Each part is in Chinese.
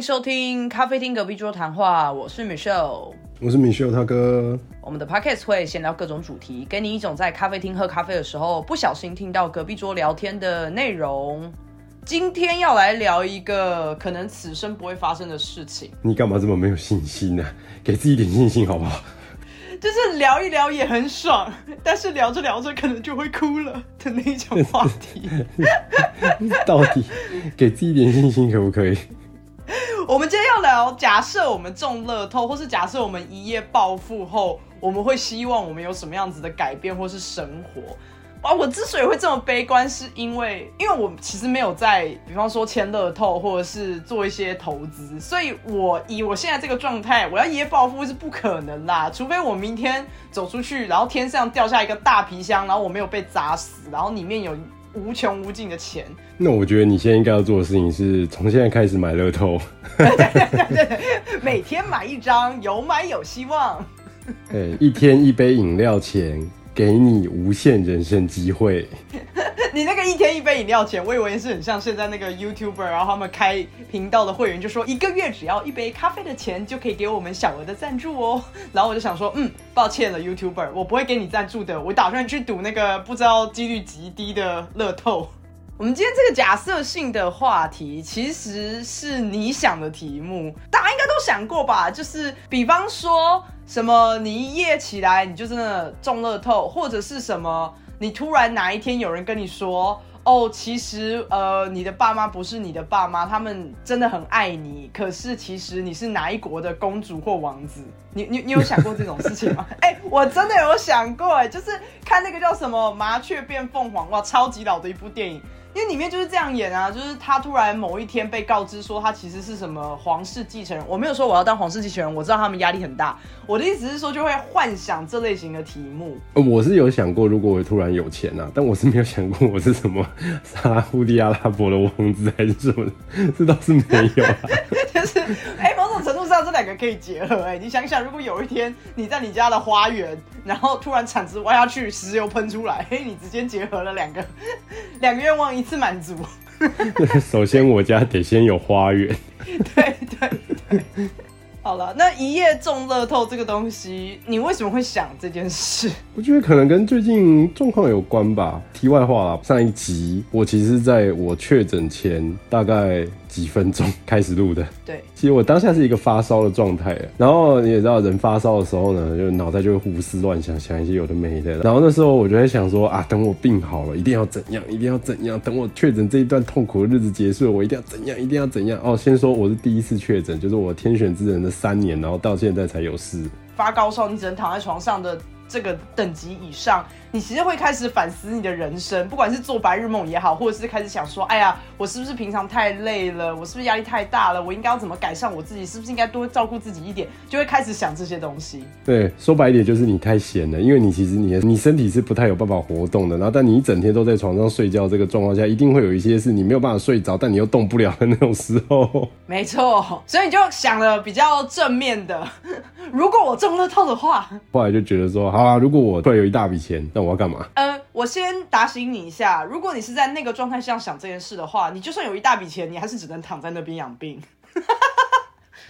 收听咖啡厅隔壁桌谈话，我是 Michelle。我是 Michelle 他哥，我们的 podcast 会闲聊各种主题，给你一种在咖啡厅喝咖啡的时候不小心听到隔壁桌聊天的内容。今天要来聊一个可能此生不会发生的事情，你干嘛这么没有信心呢、给自己一点信心好不好？就是聊一聊也很爽，但是聊着聊着可能就会哭了的那种话题。到底给自己一点信心可不可以？我们今天要聊，假设我们中乐透，或是假设我们一夜暴富后，我们会希望我们有什么样子的改变或是生活。啊，我之所以会这么悲观，是因为因为我其实没有在，比方说签乐透或者是做一些投资，所以我以我现在这个状态，我要一夜暴富是不可能啦，除非我明天走出去，然后天上掉下一个大皮箱，然后我没有被砸死，然后里面有无穷无尽的钱。那我觉得你现在应该要做的事情是从现在开始买乐透，每天买一张，有买有希望。哎，一天一杯饮料钱，给你无限人生机会。你那个一天一杯饮料钱，我以为是很像现在那个 YouTuber，然后他们开频道的会员就说一个月只要一杯咖啡的钱就可以给我们小额的赞助哦。然后我就想说，嗯，抱歉了 YouTuber，我不会给你赞助的，我打算去赌那个不知道几率极低的乐透。我们今天这个假设性的话题，其实是你想的题目，大家应该都想过吧？就是比方说什么，你一夜起来你就真的中乐透，或者是什么，你突然哪一天有人跟你说，哦，其实呃，你的爸妈不是你的爸妈，他们真的很爱你，可是其实你是哪一国的公主或王子？你你你有想过这种事情吗？哎、我真的有想过，哎，就是看那个叫什么《麻雀变凤凰》，哇，超级老的一部电影。因为里面就是这样演啊，就是他突然某一天被告知说他其实是什么皇室继承人。我没有说我要当皇室继承人，我知道他们压力很大。我的意思是说，就会幻想这类型的题目。呃我是有想过，如果我突然有钱啊，但我是没有想过我是什么沙乌地阿拉伯的王子还是什么的，这倒是没有啊。就是，哎、上这两个可以结合、哎，你想想，如果有一天你在你家的花园，然后突然铲子挖下去，石油喷出来，嘿，你直接结合了两个 两个愿望一次满足。首先，我家得先有花园。对对对。好了，那一夜中乐透这个东西，你为什么会想这件事？我觉得可能跟最近状况有关吧。题外话啦，上一集我其实在我确诊前大概几分钟开始录的。对，其实我当下是一个发烧的状态，然后你也知道，人发烧的时候呢，就脑袋就会胡思乱想，想一些有的没的。然后那时候我就在想说啊，等我病好了，一定要怎样，一定要怎样。等我确诊这一段痛苦的日子结束了，我一定要怎样，一定要怎样。哦，先说我是第一次确诊，就是我天选之人的三年，然后到现在才有事。发高烧，你只能躺在床上的这个等级以上，你其实会开始反思你的人生，不管是做白日梦也好，或者是开始想说，哎呀，我是不是平常太累了？我是不是压力太大了？我应该要怎么改善我自己？是不是应该多照顾自己一点？就会开始想这些东西。对，说白一点就是你太闲了，因为你其实你你身体是不太有办法活动的，然后但你一整天都在床上睡觉，这个状况下，一定会有一些是你没有办法睡着，但你又动不了的那种时候。没错，所以你就想了比较正面的，如果我中乐透的话，后来就觉得说，好啊，如果我突然有一大笔钱，那我要干嘛？呃，我先打醒你一下，如果你是在那个状态下想这件事的话，你就算有一大笔钱，你还是只能躺在那边养病。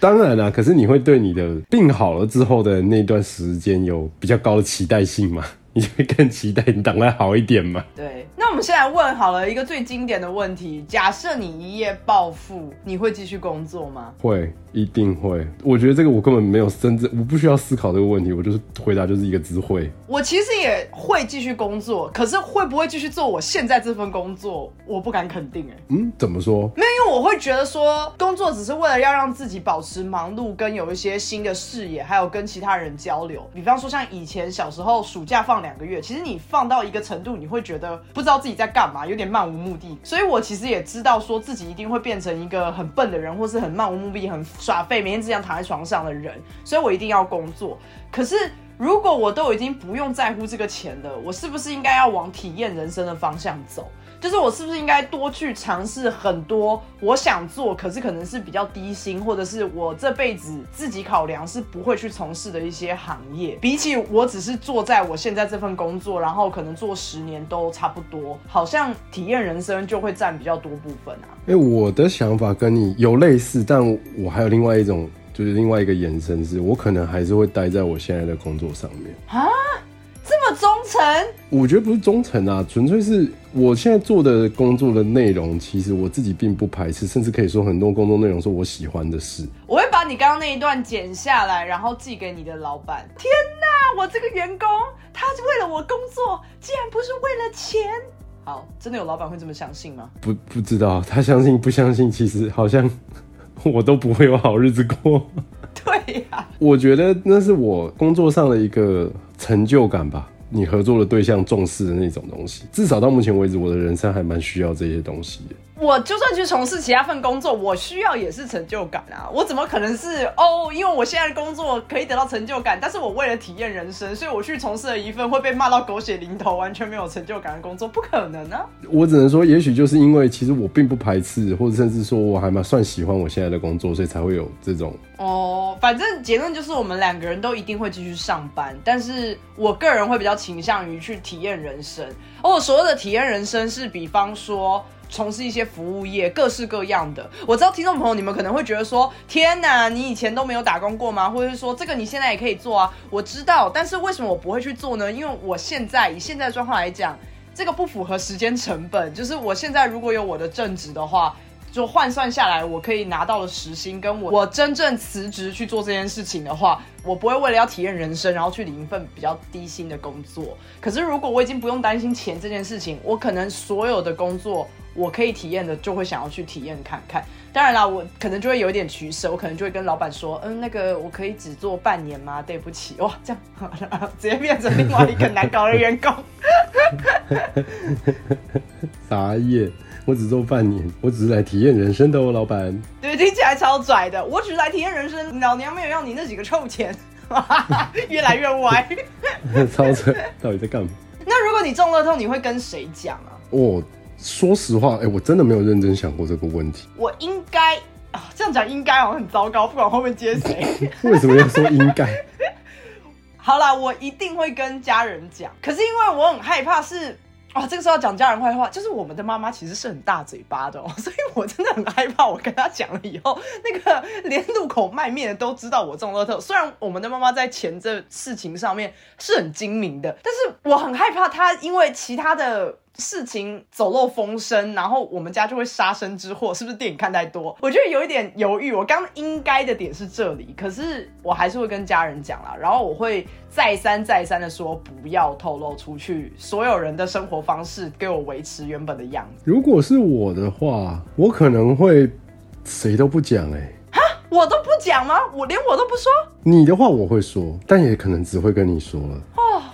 当然啦、可是你会对你的病好了之后的那段时间有比较高的期待性嘛？你就会更期待你档案好一点嘛？对，那我们现在问好了一个最经典的问题：假设你一夜暴富，你会继续工作吗？会，一定会。我觉得这个我根本没有真正，我不需要思考这个问题，我就是回答就是一个字会。我其实也会继续工作，可是会不会继续做我现在这份工作，我不敢肯定哎、嗯，怎么说？没有，因为我会觉得说，工作只是为了要让自己保持忙碌，跟有一些新的视野，还有跟其他人交流。比方说，像以前小时候暑假放两个月，其实你放到一个程度，你会觉得不知道自己在干嘛，有点漫无目的。所以我其实也知道说自己一定会变成一个很笨的人，或是很漫无目的、很耍废，每天只想躺在床上的人。所以我一定要工作。可是如果我都已经不用在乎这个钱了，我是不是应该要往体验人生的方向走？就是我是不是应该多去尝试很多我想做，可是可能是比较低薪，或者是我这辈子自己考量是不会去从事的一些行业，比起我只是做在我现在这份工作，然后可能做十年都差不多，好像体验人生就会占比较多部分啊。哎，我的想法跟你有类似，但我还有另外一种，就是另外一个延伸，是我可能还是会待在我现在的工作上面啊。这么忠诚？我觉得不是忠诚啊，纯粹是我现在做的工作的内容，其实我自己并不排斥，甚至可以说很多工作内容是我喜欢的事。我会把你刚刚那一段剪下来，然后寄给你的老板。天哪，我这个员工，他是为了我工作，竟然不是为了钱。好，真的有老板会这么相信吗？不，不知道，他相信不相信，其实好像我都不会有好日子过。对呀，我觉得那是我工作上的一个成就感吧。你合作的对象重视的那种东西，至少到目前为止，我的人生还蛮需要这些东西的。我就算去从事其他份工作，我需要也是成就感啊！我怎么可能是哦？因为我现在的工作可以得到成就感，但是我为了体验人生，所以我去从事了一份会被骂到狗血淋头、完全没有成就感的工作，不可能啊！我只能说，也许就是因为其实我并不排斥，或者甚至说我还蛮算喜欢我现在的工作，所以才会有这种哦。反正结论就是我们两个人都一定会继续上班，但是我个人会比较倾向于去体验人生。而我所谓的体验人生是，比方说。从事一些服务业，各式各样的。我知道听众朋友你们可能会觉得说：“天哪，你以前都没有打工过吗？”或者是说：“这个你现在也可以做啊。”我知道，但是为什么我不会去做呢？因为我现在以现在状况来讲，这个不符合时间成本。就是我现在如果有我的正职的话。就换算下来，我可以拿到的时薪，跟我我真正辞职去做这件事情的话，我不会为了要体验人生，然后去领一份比较低薪的工作。可是如果我已经不用担心钱这件事情，我可能所有的工作我可以体验的，就会想要去体验看看。当然啦，我可能就会有一点取舍，我可能就会跟老板说，嗯，那个我可以只做半年吗？对不起，哇，这样直接变成另外一个难搞的员工，傻眼。我只做半年，我只是来体验人生的哦，老板。对，听起来超拽的。我只是来体验人生，老娘没有要你那几个臭钱。越来越歪，超扯！到底在干嘛？那如果你中乐透，你会跟谁讲啊？我说实话，哎，我真的没有认真想过这个问题。我应该啊，这样讲应该哦，很糟糕，不管后面接谁。为什么要说应该？好啦，我一定会跟家人讲。可是因为我很害怕是。啊，这个时候要讲家人坏话，就是我们的妈妈其实是很大嘴巴的，哦，所以我真的很害怕。我跟她讲了以后，那个连路口卖面的都知道我中乐透。虽然我们的妈妈在钱这事情上面是很精明的，但是我很害怕她因为其他的。事情走漏风声，然后我们家就会杀身之祸，是不是电影看太多？我觉得有一点犹豫。我刚应该的点是这里，可是我还是会跟家人讲啦，然后我会再三再三的说不要透露出去，所有人的生活方式给我维持原本的样子。如果是我的话，我可能会谁都不讲哎。哈，我都不讲吗？我连我都不说。你的话我会说，但也可能只会跟你说了。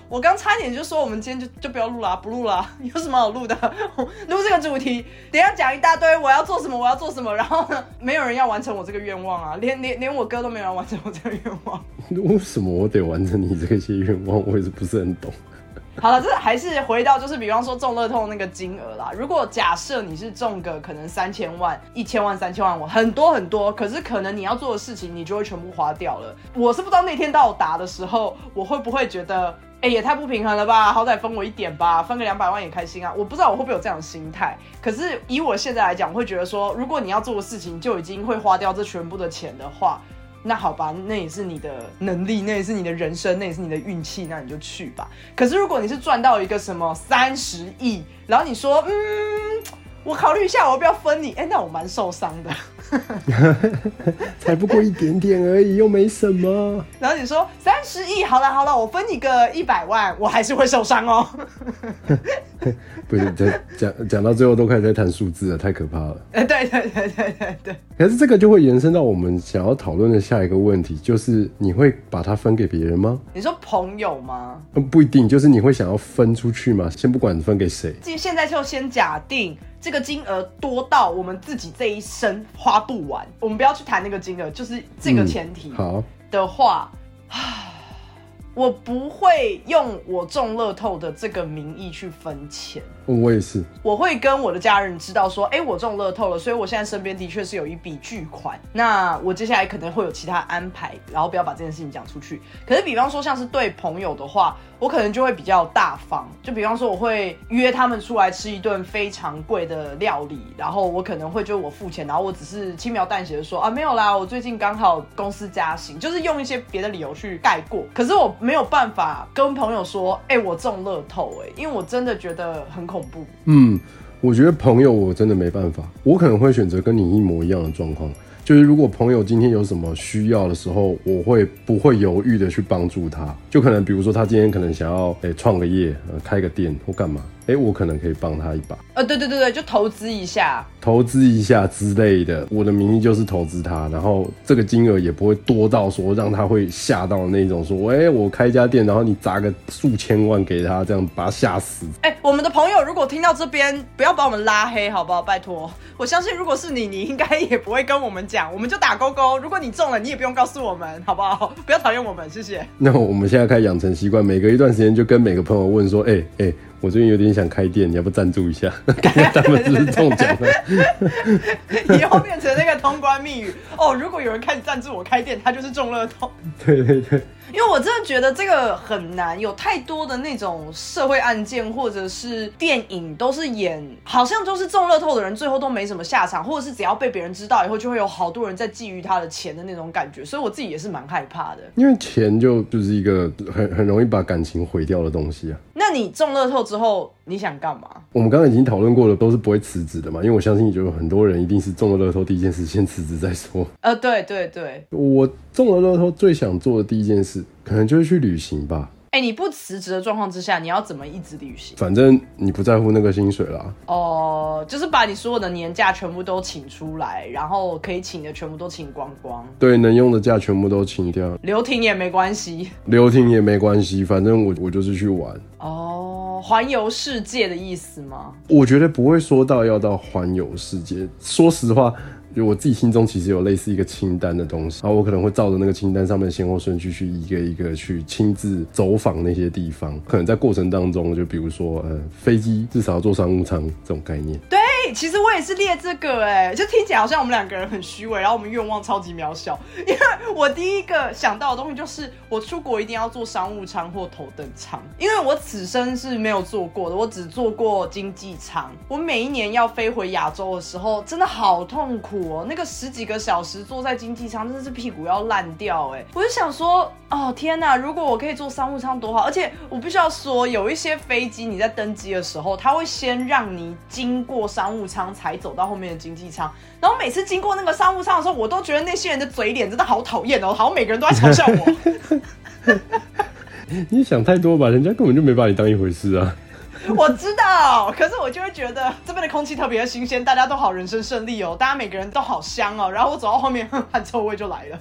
我刚差点就说我们今天就就不要录了，不录了，有什么好录的？录这个主题，等下讲一大堆，我要做什么，我要做什么，然后呢，没有人要完成我这个愿望啊，连连连我哥都没有完成我这个愿望。为什么我得完成你这些愿望？我也是不是很懂。好了，这还是回到就是比方说中乐透那个金额啦。如果假设你是中个可能三千万、一千万、三千万，我很多很多，可是可能你要做的事情，你就会全部花掉了。我是不知道那天到达的时候，我会不会觉得。也太不平衡了吧！好歹分我一点吧，分个两百万也开心啊！我不知道我会不会有这样的心态，可是以我现在来讲，我会觉得说，如果你要做的事情就已经会花掉这全部的钱的话，那好吧，那也是你的能力，那也是你的人生，那也是你的运气，那你就去吧。可是如果你是赚到一个什么三十亿，然后你说，嗯。我考虑一下，我要不要分你？哎，那我蛮受伤的，才不过一点点而已，又没什么。然后你说三十亿，好了好了，我分你个一百万，我还是会受伤哦。不是，讲讲讲到最后都开始在谈数字了，太可怕了。哎，对对对对对对。可是这个就会延伸到我们想要讨论的下一个问题，就是你会把它分给别人吗？你说朋友吗？嗯，不一定，就是你会想要分出去吗？先不管分给谁，现在就先假定。这个金额多到我们自己这一生花不完，我们不要去谈那个金额，就是这个前提。好的话，我不会用我中乐透的这个名义去分钱。我也是，我会跟我的家人知道说，哎，我中乐透了，所以我现在身边的确是有一笔巨款。那我接下来可能会有其他安排，然后不要把这件事情讲出去。可是，比方说像是对朋友的话，我可能就会比较大方。就比方说，我会约他们出来吃一顿非常贵的料理，然后我可能会就我付钱，然后我只是轻描淡写的说啊，没有啦，我最近刚好公司加薪，就是用一些别的理由去盖过。可是我没有办法跟朋友说，哎，我中乐透，哎，因为我真的觉得很恐。怖。嗯，我觉得朋友我真的没办法，我可能会选择跟你一模一样的状况，就是如果朋友今天有什么需要的时候，我会不会犹豫的去帮助他？就可能比如说他今天可能想要诶创个业，呃开个店或干嘛。哎，我可能可以帮他一把。呃，对对对对，就投资一下，投资一下之类的。我的名义就是投资他，然后这个金额也不会多到说让他会吓到那种，说，哎，我开一家店，然后你砸个数千万给他，这样把他吓死。哎，我们的朋友如果听到这边，不要把我们拉黑，好不好？拜托，我相信如果是你，你应该也不会跟我们讲，我们就打勾勾。如果你中了，你也不用告诉我们，好不好？不要讨厌我们，谢谢。那我们现在开始养成习惯，每隔一段时间就跟每个朋友问说，哎哎。我最近有点想开店，你要不赞助一下？看看他们是不是中奖了。以后变成那个通关密语哦。如果有人开始赞助我开店，他就是中乐透。对对对。因为我真的觉得这个很难，有太多的那种社会案件或者是电影都是演，好像就是中乐透的人最后都没什么下场，或者是只要被别人知道以后，就会有好多人在觊觎他的钱的那种感觉，所以我自己也是蛮害怕的。因为钱就就是一个很很容易把感情毁掉的东西啊。那你中乐透之后？你想干嘛？我们刚刚已经讨论过了，都是不会辞职的嘛，因为我相信，就有很多人一定是中了乐透，第一件事先辞职再说。呃，对对对，我中了乐透最想做的第一件事，可能就是去旅行吧。哎，你不辞职的状况之下，你要怎么一直旅行？反正你不在乎那个薪水啦。哦，就是把你所有的年假全部都请出来，然后可以请的全部都请光光。对，能用的假全部都请掉。留停也没关系。留停也没关系，反正我我就是去玩。哦，环游世界的意思吗？我觉得不会说到要到环游世界。说实话。就我自己心中其实有类似一个清单的东西，然后我可能会照着那个清单上面先后顺序去一个一个去亲自走访那些地方。可能在过程当中，就比如说，呃，飞机至少要坐商务舱这种概念。对。其实我也是列这个哎，就听起来好像我们两个人很虚伪，然后我们愿望超级渺小。因为我第一个想到的东西就是我出国一定要坐商务舱或头等舱，因为我此生是没有坐过的，我只坐过经济舱。我每一年要飞回亚洲的时候，真的好痛苦哦，那个十几个小时坐在经济舱，真的是屁股要烂掉哎。我就想说，哦天哪，如果我可以坐商务舱多好！而且我必须要说，有一些飞机你在登机的时候，他会先让你经过商务。务舱才走到后面的经济舱，然后每次经过那个商务舱的时候，我都觉得那些人的嘴脸真的好讨厌哦，好像每个人都在嘲笑我。你想太多吧，人家根本就没把你当一回事啊。我知道，可是我就会觉得这边的空气特别的新鲜，大家都好人生胜利哦，大家每个人都好香哦，然后我走到后面，汗臭味就来了。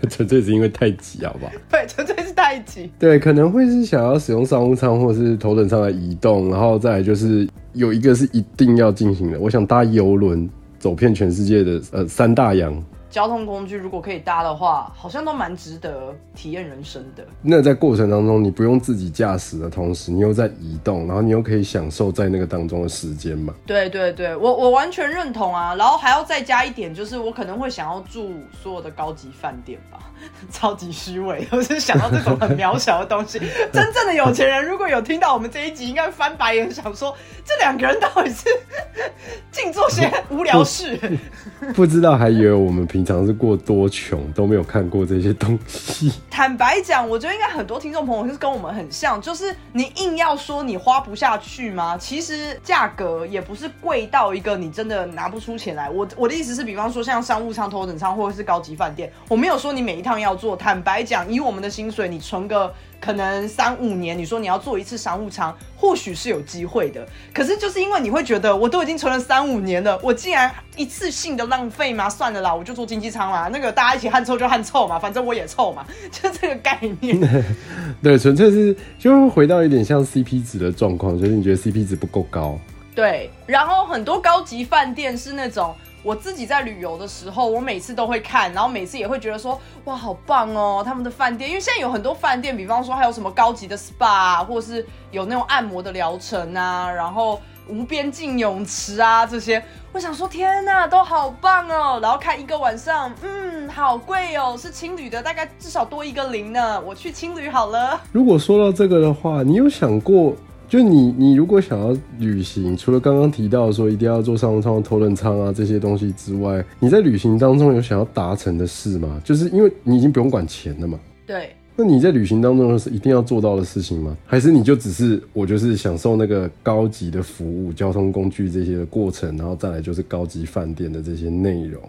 纯粹是因为太挤，好不好？对，纯粹是太挤。对，可能会是想要使用商务舱或者是头等舱来移动，然后再来就是有一个是一定要进行的，我想搭游轮走遍全世界的呃三大洋。交通工具如果可以搭的话，好像都蛮值得体验人生的。那在过程当中，你不用自己驾驶的同时，你又在移动，然后你又可以享受在那个当中的时间嘛？对对对，我我完全认同啊。然后还要再加一点，就是我可能会想要住所有的高级饭店吧。超级虚伪，我是想到这种很渺小的东西。真正的有钱人如果有听到我们这一集，应该翻白眼，想说这两个人到底是净做些无聊事。不知道还以为我们平常是过多穷，都没有看过这些东西。坦白讲，我觉得应该很多听众朋友是跟我们很像，就是你硬要说你花不下去吗？其实价格也不是贵到一个你真的拿不出钱来。我我的意思是，比方说像商务舱、头等舱或者是高级饭店，我没有说你每一趟。要做，坦白讲，以我们的薪水，你存个可能三五年，你说你要做一次商务舱，或许是有机会的。可是就是因为你会觉得，我都已经存了三五年了，我竟然一次性的浪费吗？算了啦，我就做经济舱啦，那个大家一起汗臭就汗臭嘛，反正我也臭嘛，就这个概念。对，纯粹是就回到一点像 CP 值的状况，就是你觉得 CP 值不够高。对，然后很多高级饭店是那种。我自己在旅游的时候，我每次都会看，然后每次也会觉得说，哇，好棒哦，他们的饭店，因为现在有很多饭店，比方说还有什么高级的 SPA，或者是有那种按摩的疗程啊，然后无边境泳池啊这些，我想说，天呐，都好棒哦，然后看一个晚上，嗯，好贵哦，是青旅的，大概至少多一个零呢，我去青旅好了。如果说到这个的话，你有想过？就你，你如果想要旅行，除了刚刚提到说一定要坐商务舱、头等舱啊这些东西之外，你在旅行当中有想要达成的事吗？就是因为你已经不用管钱了嘛。对。那你在旅行当中是一定要做到的事情吗？还是你就只是我就是享受那个高级的服务、交通工具这些的过程，然后再来就是高级饭店的这些内容？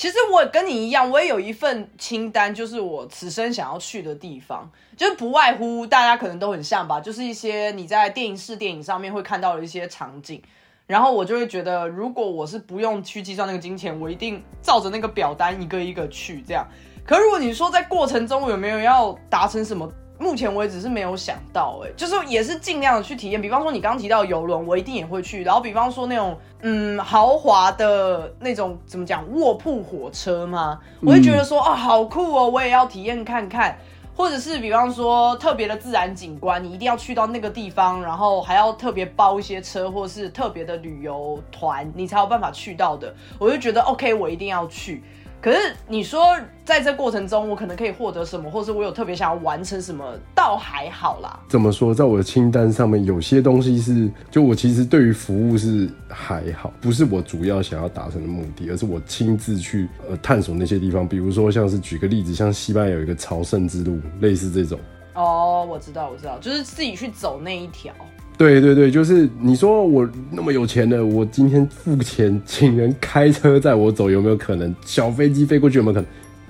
其实我跟你一样，我也有一份清单，就是我此生想要去的地方，就是不外乎大家可能都很像吧，就是一些你在电影视电影上面会看到的一些场景，然后我就会觉得，如果我是不用去计算那个金钱，我一定照着那个表单一个一个去这样。可如果你说在过程中有没有要达成什么？目前为止是没有想到，哎，就是也是尽量的去体验。比方说你刚刚提到游轮，我一定也会去。然后比方说那种嗯豪华的那种怎么讲卧铺火车嘛，我会觉得说啊好酷哦，我也要体验看看。或者是比方说特别的自然景观，你一定要去到那个地方，然后还要特别包一些车，或是特别的旅游团，你才有办法去到的。我就觉得 OK，我一定要去。可是你说，在这过程中，我可能可以获得什么，或是我有特别想要完成什么，倒还好啦。怎么说，在我的清单上面，有些东西是，就我其实对于服务是还好，不是我主要想要达成的目的，而是我亲自去呃探索那些地方。比如说，像是举个例子，像西班牙有一个朝圣之路，类似这种。哦，我知道，我知道，就是自己去走那一条。对对对，就是你说我那么有钱的，我今天付钱请人开车载我走，有没有可能？小飞机飞过去有没有可能？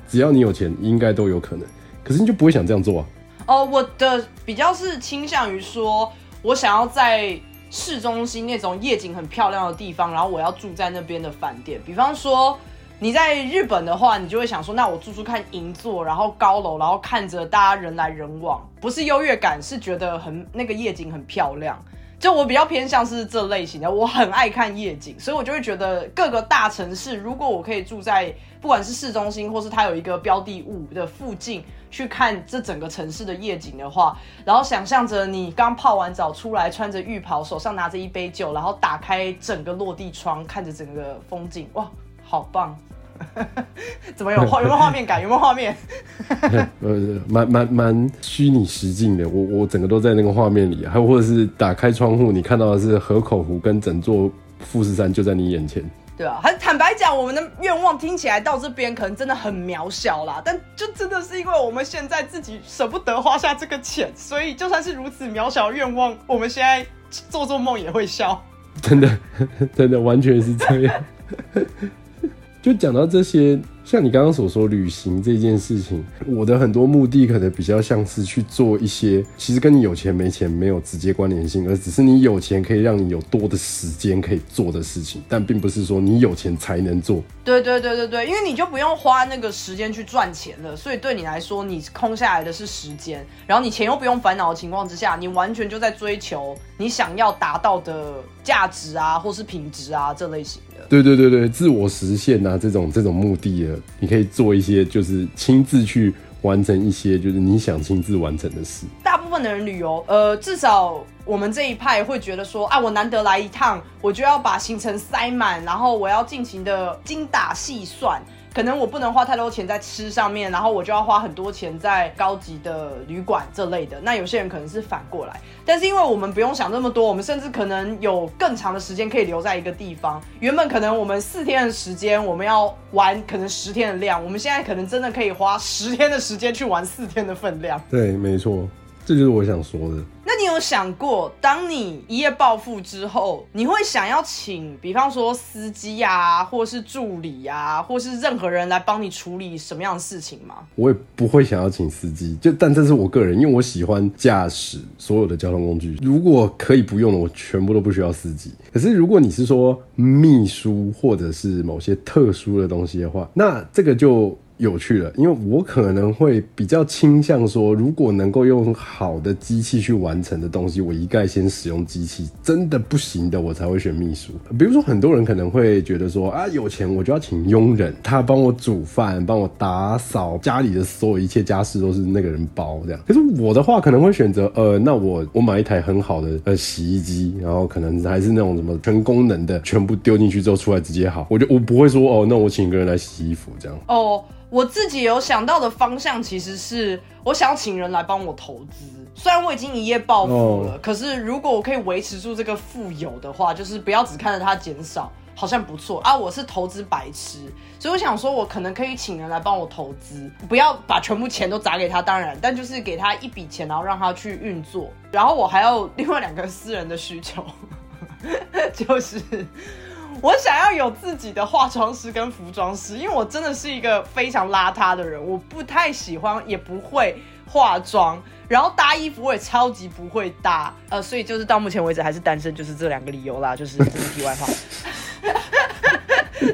只要你有钱，应该都有可能。可是你就不会想这样做啊？哦，我的比较是倾向于说，我想要在市中心那种夜景很漂亮的地方，然后我要住在那边的饭店，比方说。你在日本的话，你就会想说，那我住住看银座，然后高楼，然后看着大家人来人往，不是优越感，是觉得很那个夜景很漂亮。就我比较偏向是这类型的，我很爱看夜景，所以我就会觉得各个大城市，如果我可以住在不管是市中心，或是它有一个标的物的附近，去看这整个城市的夜景的话，然后想象着你刚泡完澡出来，穿着浴袍，手上拿着一杯酒，然后打开整个落地窗，看着整个风景，哇，好棒！怎么有画 有没有画面感？有没有画面？呃，蛮蛮蛮虚拟实境的。我我整个都在那个画面里，还有或者是打开窗户，你看到的是河口湖跟整座富士山就在你眼前。对啊，很坦白讲，我们的愿望听起来到这边可能真的很渺小啦，但就真的是因为我们现在自己舍不得花下这个钱，所以就算是如此渺小愿望，我们现在做做梦也会笑。真的，真的完全是这样。就讲到这些。像你刚刚所说，旅行这件事情，我的很多目的可能比较像是去做一些，其实跟你有钱没钱没有直接关联性，而只是你有钱可以让你有多的时间可以做的事情，但并不是说你有钱才能做。对对对对对，因为你就不用花那个时间去赚钱了，所以对你来说，你空下来的是时间，然后你钱又不用烦恼的情况之下，你完全就在追求你想要达到的价值啊，或是品质啊这类型的。对对对对，自我实现啊，这种这种目的的。你可以做一些，就是亲自去完成一些，就是你想亲自完成的事。大部分的人旅游，呃，至少我们这一派会觉得说，啊，我难得来一趟，我就要把行程塞满，然后我要尽情的精打细算。可能我不能花太多钱在吃上面，然后我就要花很多钱在高级的旅馆这类的。那有些人可能是反过来，但是因为我们不用想那么多，我们甚至可能有更长的时间可以留在一个地方。原本可能我们四天的时间，我们要玩可能十天的量，我们现在可能真的可以花十天的时间去玩四天的分量。对，没错。这就是我想说的。那你有想过，当你一夜暴富之后，你会想要请，比方说司机呀，或是助理呀，或是任何人来帮你处理什么样的事情吗？我也不会想要请司机，就但这是我个人，因为我喜欢驾驶所有的交通工具。如果可以不用的，我全部都不需要司机。可是如果你是说秘书或者是某些特殊的东西的话，那这个就。有趣了，因为我可能会比较倾向说，如果能够用好的机器去完成的东西，我一概先使用机器。真的不行的，我才会选秘书。比如说，很多人可能会觉得说啊，有钱我就要请佣人，他帮我煮饭，帮我打扫家里的所有一切家事都是那个人包这样。可是我的话可能会选择，呃，那我我买一台很好的呃洗衣机，然后可能还是那种什么全功能的，全部丢进去之后出来直接好。我就我不会说哦，那我请一个人来洗衣服这样。哦，我自己有想到的方向其实是我想要请人来帮我投资。虽然我已经一夜暴富了，可是如果我可以维持住这个富有的话，就是不要只看着它减少，好像不错啊。我是投资白痴，所以我想说，我可能可以请人来帮我投资，不要把全部钱都砸给他，当然，但就是给他一笔钱，然后让他去运作。然后我还有另外两个私人的需求，就是我想要有自己的化妆师跟服装师，因为我真的是一个非常邋遢的人，我不太喜欢，也不会。化妆，然后搭衣服我也超级不会搭，呃，所以就是到目前为止还是单身，就是这两个理由啦，就是这是题外话。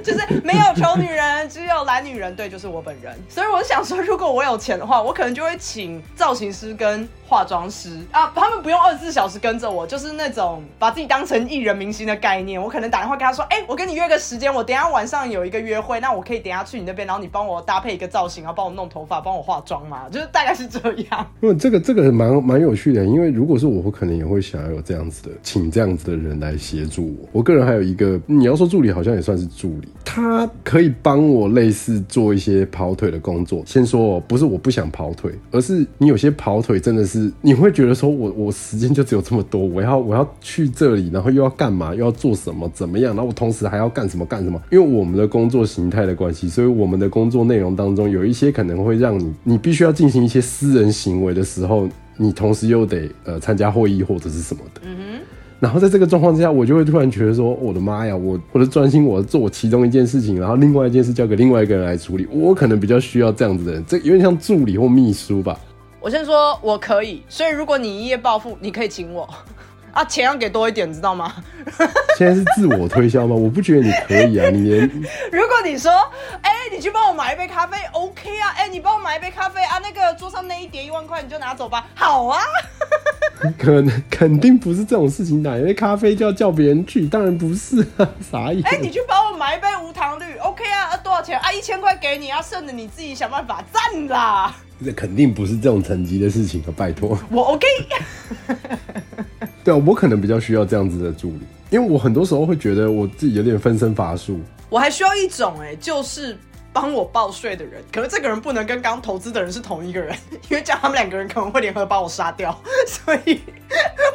就是没有丑女人，只有懒女人，对，就是我本人。所以我想说，如果我有钱的话，我可能就会请造型师跟化妆师啊，他们不用二十四小时跟着我，就是那种把自己当成艺人明星的概念。我可能打电话跟他说，哎，我跟你约个时间，我等下晚上有一个约会，那我可以等下去你那边，然后你帮我搭配一个造型，然后帮我弄头发，帮我化妆嘛，就是大概是这样。因为这个这个蛮蛮有趣的，因为如果是我，我可能也会想要有这样子的，请这样子的人来协助我。我个人还有一个，你要说助理，好像也算是助理。他可以帮我类似做一些跑腿的工作。先说，不是我不想跑腿，而是你有些跑腿真的是你会觉得说，我我时间就只有这么多，我要我要去这里，然后又要干嘛，又要做什么，怎么样？然后我同时还要干什么干什么？因为我们的工作形态的关系，所以我们的工作内容当中有一些可能会让你，你必须要进行一些私人行为的时候，你同时又得呃参加会议或者是什么的。嗯哼。然后在这个状况之下，我就会突然觉得说：“我的妈呀，我我的专心，我做我其中一件事情，然后另外一件事交给另外一个人来处理。我可能比较需要这样子的人，这有点像助理或秘书吧。”我先说，我可以。所以如果你一夜暴富，你可以请我啊，钱要给多一点，知道吗？现在是自我推销吗？我不觉得你可以啊，你连如果你说，哎，你去帮我买一杯咖啡，OK 啊？哎，你帮我买一杯咖啡啊，那个桌上那一叠一万块，你就拿走吧。好啊。可能肯定不是这种事情哪一杯咖啡就要叫别人去，当然不是啊，啥意思？哎，你去帮我买一杯无糖绿，OK 啊？啊，多少钱啊？一千块给你啊，剩的你自己想办法赚啦。这肯定不是这种层级的事情啊，拜托。我 OK。对啊，我可能比较需要这样子的助理，因为我很多时候会觉得我自己有点分身乏术。我还需要一种哎，就是。帮我报税的人，可是这个人不能跟刚投资的人是同一个人，因为这样他们两个人可能会联合把我杀掉，所以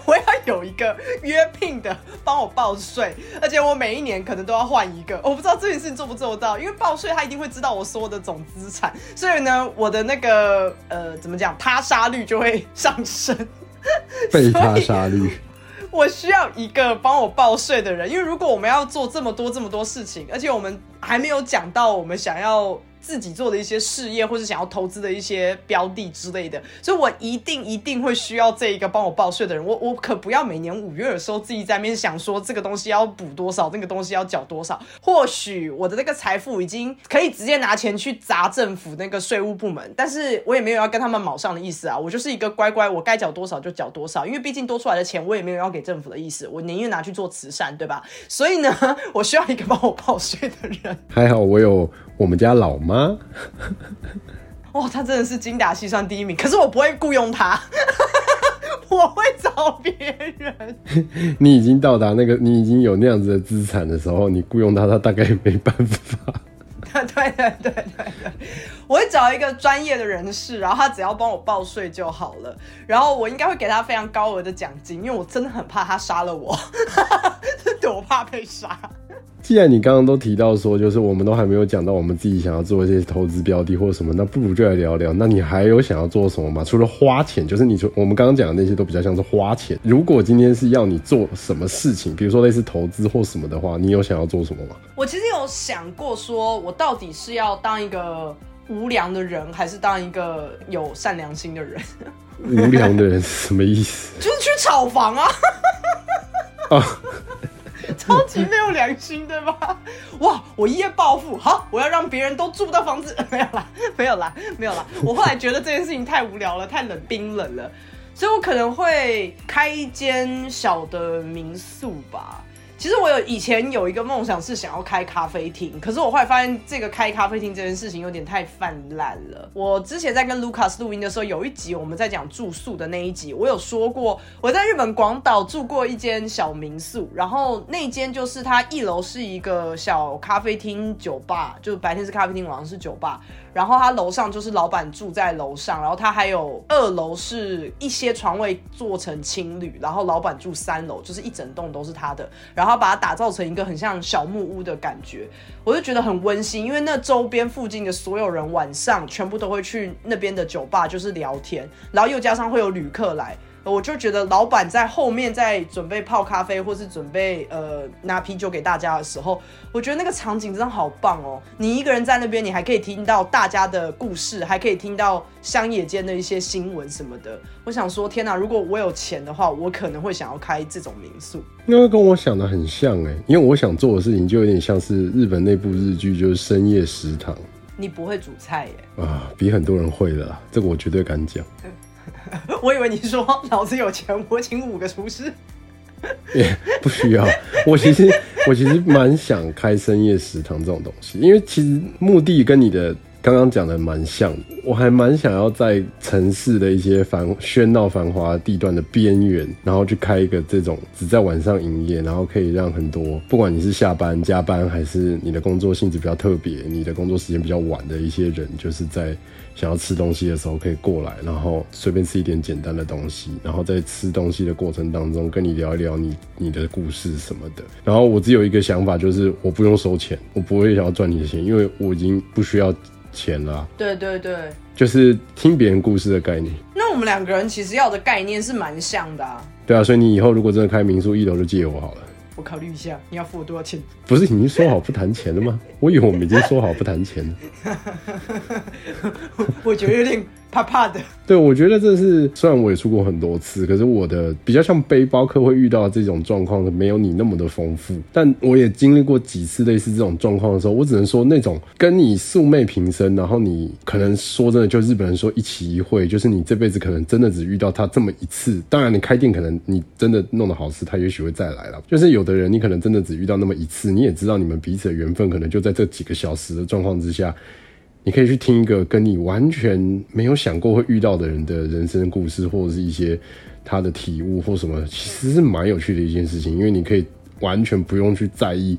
我要有一个约聘的帮我报税，而且我每一年可能都要换一个，我不知道这件事情做不做得到，因为报税他一定会知道我所有的总资产，所以呢，我的那个呃怎么讲，他杀率就会上升，被他杀绿。我需要一个帮我报税的人，因为如果我们要做这么多这么多事情，而且我们还没有讲到我们想要。自己做的一些事业，或是想要投资的一些标的之类的，所以我一定一定会需要这一个帮我报税的人。我我可不要每年五月的时候自己在面想说这个东西要补多少，那个东西要缴多少。或许我的那个财富已经可以直接拿钱去砸政府那个税务部门，但是我也没有要跟他们卯上的意思啊。我就是一个乖乖，我该缴多少就缴多少，因为毕竟多出来的钱我也没有要给政府的意思，我宁愿拿去做慈善，对吧？所以呢，我需要一个帮我报税的人。还好我有。我们家老妈，哇，他真的是精打细算第一名。可是我不会雇佣他，我会找别人。你已经到达那个，你已经有那样子的资产的时候，你雇佣他，他大概没办法。对对对对对，我会找一个专业的人士，然后他只要帮我报税就好了。然后我应该会给他非常高额的奖金，因为我真的很怕他杀了我，我怕被杀。既然你刚刚都提到说，就是我们都还没有讲到我们自己想要做一些投资标的或什么，那不如就来聊聊。那你还有想要做什么吗？除了花钱，就是你说我们刚刚讲的那些都比较像是花钱。如果今天是要你做什么事情，比如说类似投资或什么的话，你有想要做什么吗？我其实有想过，说我到底是要当一个无良的人，还是当一个有善良心的人？无良的人是什么意思？就是去炒房啊！啊。超级没有良心，对吧？哇，我一夜暴富，好，我要让别人都住不到房子，没有啦，没有啦，没有啦。我后来觉得这件事情太无聊了，太冷冰冷了，所以我可能会开一间小的民宿吧。其实我有以前有一个梦想是想要开咖啡厅，可是我后来发现这个开咖啡厅这件事情有点太泛滥了。我之前在跟 Lucas 录音的时候，有一集我们在讲住宿的那一集，我有说过我在日本广岛住过一间小民宿，然后那间就是它一楼是一个小咖啡厅酒吧，就白天是咖啡厅，晚上是酒吧。然后他楼上就是老板住在楼上，然后他还有二楼是一些床位做成青旅，然后老板住三楼，就是一整栋都是他的，然后把它打造成一个很像小木屋的感觉，我就觉得很温馨，因为那周边附近的所有人晚上全部都会去那边的酒吧就是聊天，然后又加上会有旅客来。我就觉得老板在后面在准备泡咖啡，或是准备呃拿啤酒给大家的时候，我觉得那个场景真的好棒哦！你一个人在那边，你还可以听到大家的故事，还可以听到乡野间的一些新闻什么的。我想说，天哪！如果我有钱的话，我可能会想要开这种民宿。因为跟我想的很像哎，因为我想做的事情就有点像是日本那部日剧，就是深夜食堂。你不会煮菜耶？啊，比很多人会了，这个我绝对敢讲。我以为你说老子有钱，我请五个厨师。也不需要。我其实我其实蛮想开深夜食堂这种东西，因为其实目的跟你的刚刚讲的蛮像。我还蛮想要在城市的一些繁喧闹繁华地段的边缘，然后去开一个这种只在晚上营业，然后可以让很多不管你是下班加班，还是你的工作性质比较特别，你的工作时间比较晚的一些人，就是在。想要吃东西的时候可以过来，然后随便吃一点简单的东西，然后在吃东西的过程当中跟你聊一聊你你的故事什么的。然后我只有一个想法，就是我不用收钱，我不会想要赚你的钱，因为我已经不需要钱了。对对对，就是听别人故事的概念。那我们两个人其实要的概念是蛮像的啊。对啊，所以你以后如果真的开民宿，一楼就借我好了。我考虑一下，你要付我多少钱？不是已经说好不谈钱了吗？我以为我们已经说好不谈钱了。我觉得有点。怕怕的，对我觉得这是虽然我也出过很多次，可是我的比较像背包客会遇到这种状况，没有你那么的丰富。但我也经历过几次类似这种状况的时候，我只能说那种跟你素昧平生，然后你可能说真的，就日本人说一期一会，就是你这辈子可能真的只遇到他这么一次。当然，你开店可能你真的弄得好事，他也许会再来了。就是有的人你可能真的只遇到那么一次，你也知道你们彼此的缘分可能就在这几个小时的状况之下。你可以去听一个跟你完全没有想过会遇到的人的人生故事，或者是一些他的体悟或什么，其实是蛮有趣的一件事情。因为你可以完全不用去在意，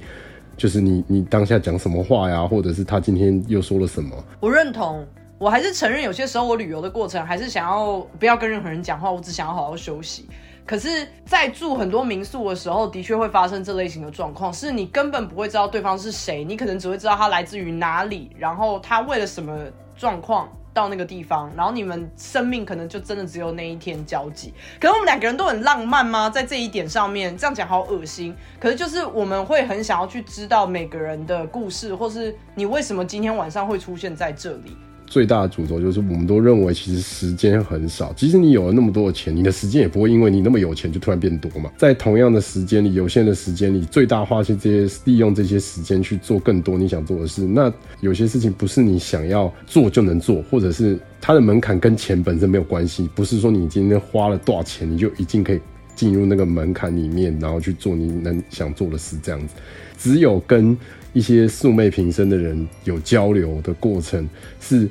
就是你你当下讲什么话呀，或者是他今天又说了什么。我认同，我还是承认有些时候我旅游的过程还是想要不要跟任何人讲话，我只想要好好休息。可是，在住很多民宿的时候，的确会发生这类型的状况，是你根本不会知道对方是谁，你可能只会知道他来自于哪里，然后他为了什么状况到那个地方，然后你们生命可能就真的只有那一天交集。可能我们两个人都很浪漫吗？在这一点上面，这样讲好恶心。可是就是我们会很想要去知道每个人的故事，或是你为什么今天晚上会出现在这里。最大的主轴就是，我们都认为其实时间很少。即使你有了那么多的钱，你的时间也不会因为你那么有钱就突然变多嘛。在同样的时间里，有限的时间里，最大化去这些利用这些时间去做更多你想做的事。那有些事情不是你想要做就能做，或者是它的门槛跟钱本身没有关系。不是说你今天花了多少钱，你就一定可以进入那个门槛里面，然后去做你能想做的事。这样子，只有跟一些素昧平生的人有交流的过程是。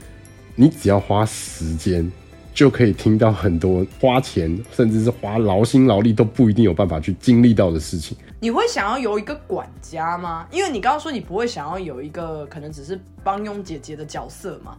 你只要花时间，就可以听到很多花钱，甚至是花劳心劳力都不一定有办法去经历到的事情。你会想要有一个管家吗？因为你刚刚说你不会想要有一个可能只是帮佣姐姐的角色嘛。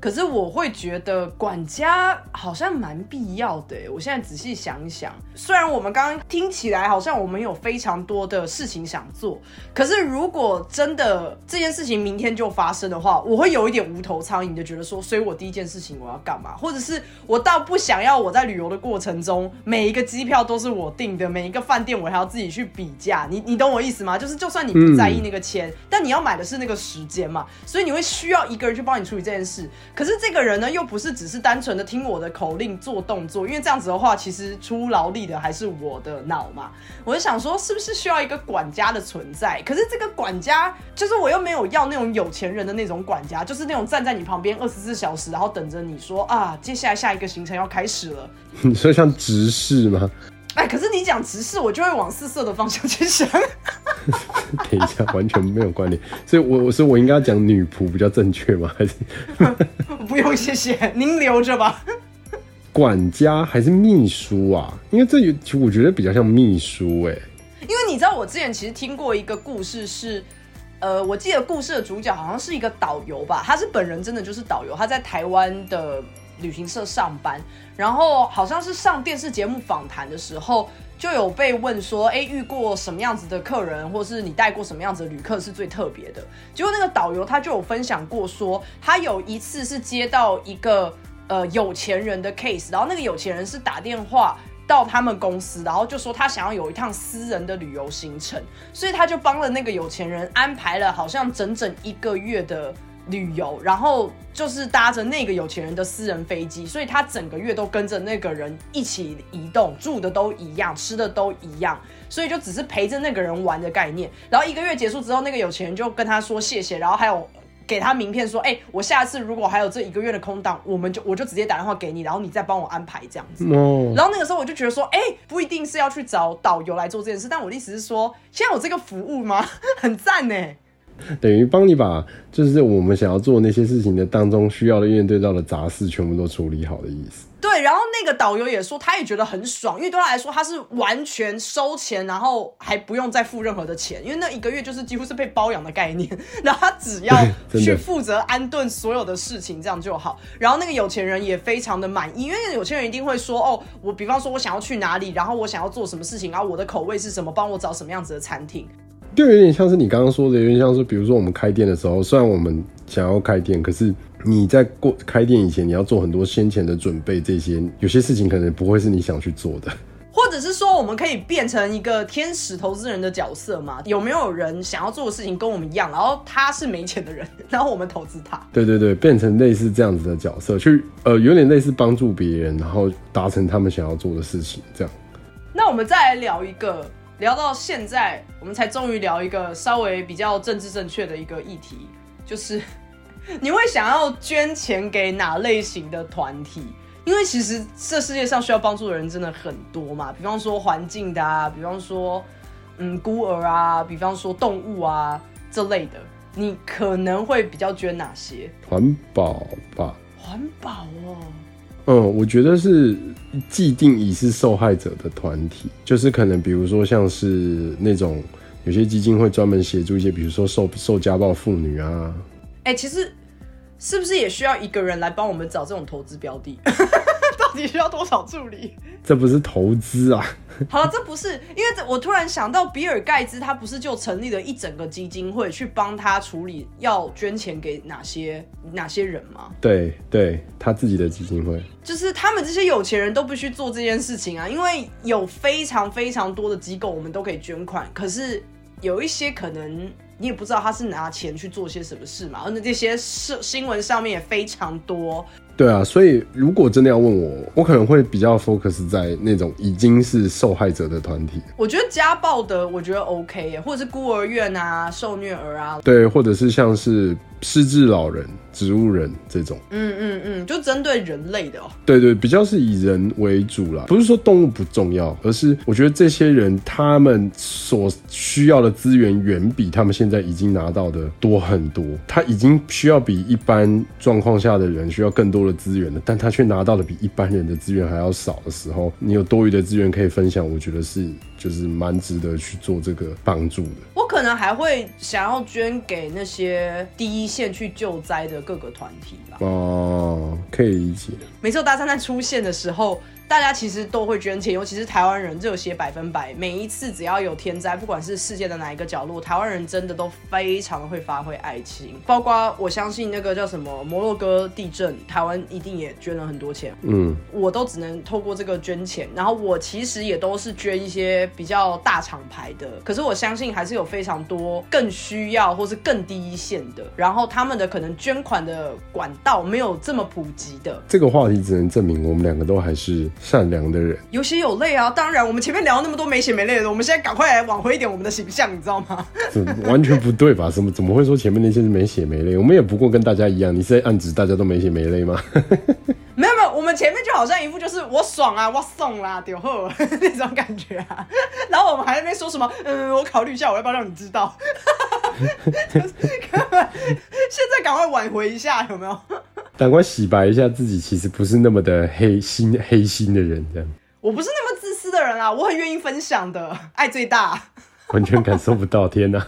可是我会觉得管家好像蛮必要的。我现在仔细想一想，虽然我们刚刚听起来好像我们有非常多的事情想做，可是如果真的这件事情明天就发生的话，我会有一点无头苍蝇的觉得说，所以我第一件事情我要干嘛？或者是我倒不想要我在旅游的过程中每一个机票都是我订的，每一个饭店我还要自己去比价。你你懂我意思吗？就是就算你不在意那个钱，但你要买的是那个时间嘛，所以你会需要一个人去帮你处理这件事。可是这个人呢，又不是只是单纯的听我的口令做动作，因为这样子的话，其实出劳力的还是我的脑嘛。我就想说，是不是需要一个管家的存在？可是这个管家，就是我又没有要那种有钱人的那种管家，就是那种站在你旁边二十四小时，然后等着你说啊，接下来下一个行程要开始了。你说像执事吗？哎，可是你讲直视，我就会往四色的方向去想。等一下，完全没有关联，所以，我我说我应该讲女仆比较正确吗？还是 不用，谢谢您留着吧。管家还是秘书啊？因为这我觉得比较像秘书哎。因为你知道，我之前其实听过一个故事，是呃，我记得故事的主角好像是一个导游吧，他是本人真的就是导游，他在台湾的。旅行社上班，然后好像是上电视节目访谈的时候，就有被问说，哎，遇过什么样子的客人，或是你带过什么样子的旅客是最特别的？结果那个导游他就有分享过，说他有一次是接到一个呃有钱人的 case，然后那个有钱人是打电话到他们公司，然后就说他想要有一趟私人的旅游行程，所以他就帮了那个有钱人安排了好像整整一个月的。旅游，然后就是搭着那个有钱人的私人飞机，所以他整个月都跟着那个人一起移动，住的都一样，吃的都一样，所以就只是陪着那个人玩的概念。然后一个月结束之后，那个有钱人就跟他说谢谢，然后还有给他名片说，哎，我下次如果还有这一个月的空档，我们就我就直接打电话给你，然后你再帮我安排这样子。然后那个时候我就觉得说，哎，不一定是要去找导游来做这件事，但我的意思是说，现在有这个服务吗？很赞呢。等于帮你把就是我们想要做那些事情的当中需要的面对到的杂事全部都处理好的意思。对，然后那个导游也说，他也觉得很爽，因为对他来说，他是完全收钱，然后还不用再付任何的钱，因为那一个月就是几乎是被包养的概念，然后他只要 去负责安顿所有的事情，这样就好。然后那个有钱人也非常的满意，因为有钱人一定会说，哦，我比方说我想要去哪里，然后我想要做什么事情，然后我的口味是什么，帮我找什么样子的餐厅。就有点像是你刚刚说的，有点像是，比如说我们开店的时候，虽然我们想要开店，可是你在过开店以前，你要做很多先前的准备，这些有些事情可能不会是你想去做的。或者是说，我们可以变成一个天使投资人的角色吗？有没有人想要做的事情跟我们一样，然后他是没钱的人，然后我们投资他？对对对，变成类似这样子的角色，去呃，有点类似帮助别人，然后达成他们想要做的事情，这样。那我们再来聊一个。聊到现在，我们才终于聊一个稍微比较政治正确的一个议题，就是你会想要捐钱给哪类型的团体？因为其实这世界上需要帮助的人真的很多嘛，比方说环境的啊，比方说嗯孤儿啊，比方说动物啊这类的，你可能会比较捐哪些？环保吧，环保哦。嗯，我觉得是既定已是受害者的团体，就是可能比如说像是那种有些基金会专门协助一些，比如说受受家暴妇女啊。哎，其实是不是也需要一个人来帮我们找这种投资标的？到底需要多少助理？这不是投资啊！好了，这不是，因为我突然想到，比尔盖茨他不是就成立了一整个基金会去帮他处理要捐钱给哪些哪些人吗？对，对他自己的基金会，就是他们这些有钱人都必须做这件事情啊，因为有非常非常多的机构，我们都可以捐款，可是有一些可能你也不知道他是拿钱去做些什么事嘛，而且这些是新闻上面也非常多。对啊，所以如果真的要问我，我可能会比较 focus 在那种已经是受害者的团体。我觉得家暴的，我觉得 OK，或者是孤儿院啊、受虐儿啊，对，或者是像是。失智老人、植物人这种，嗯嗯嗯，就针对人类的哦。对对，比较是以人为主啦，不是说动物不重要，而是我觉得这些人他们所需要的资源远比他们现在已经拿到的多很多。他已经需要比一般状况下的人需要更多的资源的，但他却拿到了比一般人的资源还要少的时候，你有多余的资源可以分享，我觉得是就是蛮值得去做这个帮助的。我可能还会想要捐给那些第一。线去救灾的各个团体吧。哦，可以理解。每次大灾难出现的时候。大家其实都会捐钱，尤其是台湾人热血百分百。每一次只要有天灾，不管是世界的哪一个角落，台湾人真的都非常会发挥爱心。包括我相信那个叫什么摩洛哥地震，台湾一定也捐了很多钱。嗯，我都只能透过这个捐钱，然后我其实也都是捐一些比较大厂牌的，可是我相信还是有非常多更需要或是更低一线的，然后他们的可能捐款的管道没有这么普及的。这个话题只能证明我们两个都还是善良的人。有血有泪啊！当然，我们前面聊那么多没血没泪的，我们现在赶快来挽回一点我们的形象，你知道吗？这完全不对吧？怎么怎么会说前面那些是没血没泪？我们也不过跟大家一样，你是在暗指大家都没血没泪吗？没有没有，我们前面就好像一副就是我爽啊，我送啦，丢后 那种感觉啊。然后我们还在那边说什么？嗯，我考虑一下，我要不要让你知道？现在赶快挽回一下，有没有？赶快洗白一下自己，其实不是那么的黑心黑心的人，这样。我不是那么自私的人啊，我很愿意分享的，爱最大。完全感受不到，天哪！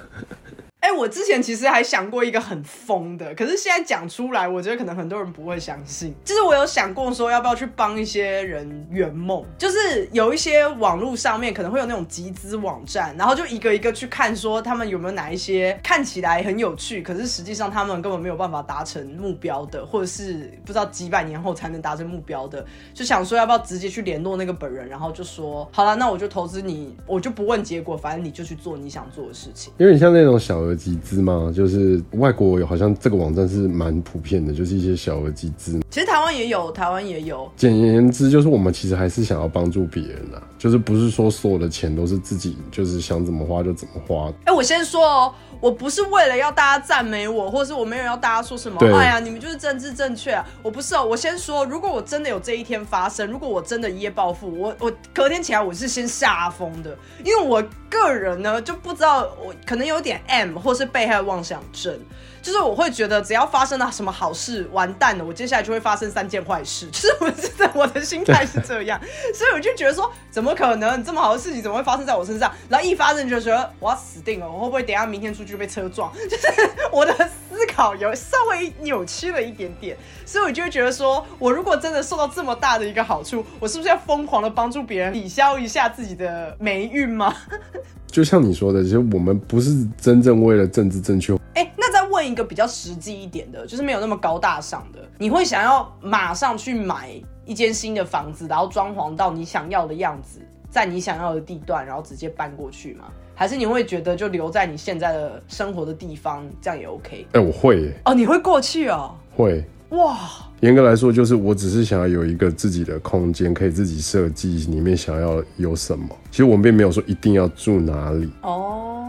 哎，我之前其实还想过一个很疯的，可是现在讲出来，我觉得可能很多人不会相信。就是我有想过说，要不要去帮一些人圆梦？就是有一些网络上面可能会有那种集资网站，然后就一个一个去看，说他们有没有哪一些看起来很有趣，可是实际上他们根本没有办法达成目标的，或者是不知道几百年后才能达成目标的，就想说要不要直接去联络那个本人，然后就说好了，那我就投资你，我就不问结果，反正你就去做你想做的事情。有点像那种小额。集资吗？就是外国有好像这个网站是蛮普遍的，就是一些小额集资。其实台湾也有，台湾也有。简言之，就是我们其实还是想要帮助别人啊，就是不是说所有的钱都是自己就是想怎么花就怎么花。哎，我先说哦，我不是为了要大家赞美我，或者是我没有要大家说什么，哎呀，你们就是政治正确。我不是哦，我先说，如果我真的有这一天发生，如果我真的一夜暴富，我我隔天起来我是先吓疯的，因为我个人呢就不知道，我可能有点 M。或是被害妄想症，就是我会觉得只要发生了什么好事，完蛋了，我接下来就会发生三件坏事。就是我真的我的心态是这样，所以我就觉得说，怎么可能这么好的事情怎么会发生在我身上？然后一发生就觉得我要死定了，我会不会等下明天出去被车撞？就是我的思考有稍微扭曲了一点点，所以我就会觉得说，我如果真的受到这么大的一个好处，我是不是要疯狂的帮助别人抵消一下自己的霉运吗？就像你说的，其实我们不是真正为了政治正确。哎，那再问一个比较实际一点的，就是没有那么高大上的，你会想要马上去买一间新的房子，然后装潢到你想要的样子，在你想要的地段，然后直接搬过去吗？还是你会觉得就留在你现在的生活的地方，这样也 OK？哎，我会。哦，你会过去哦？会。哇，严格来说，就是我只是想要有一个自己的空间，可以自己设计里面想要有什么。其实我们并没有说一定要住哪里。哦，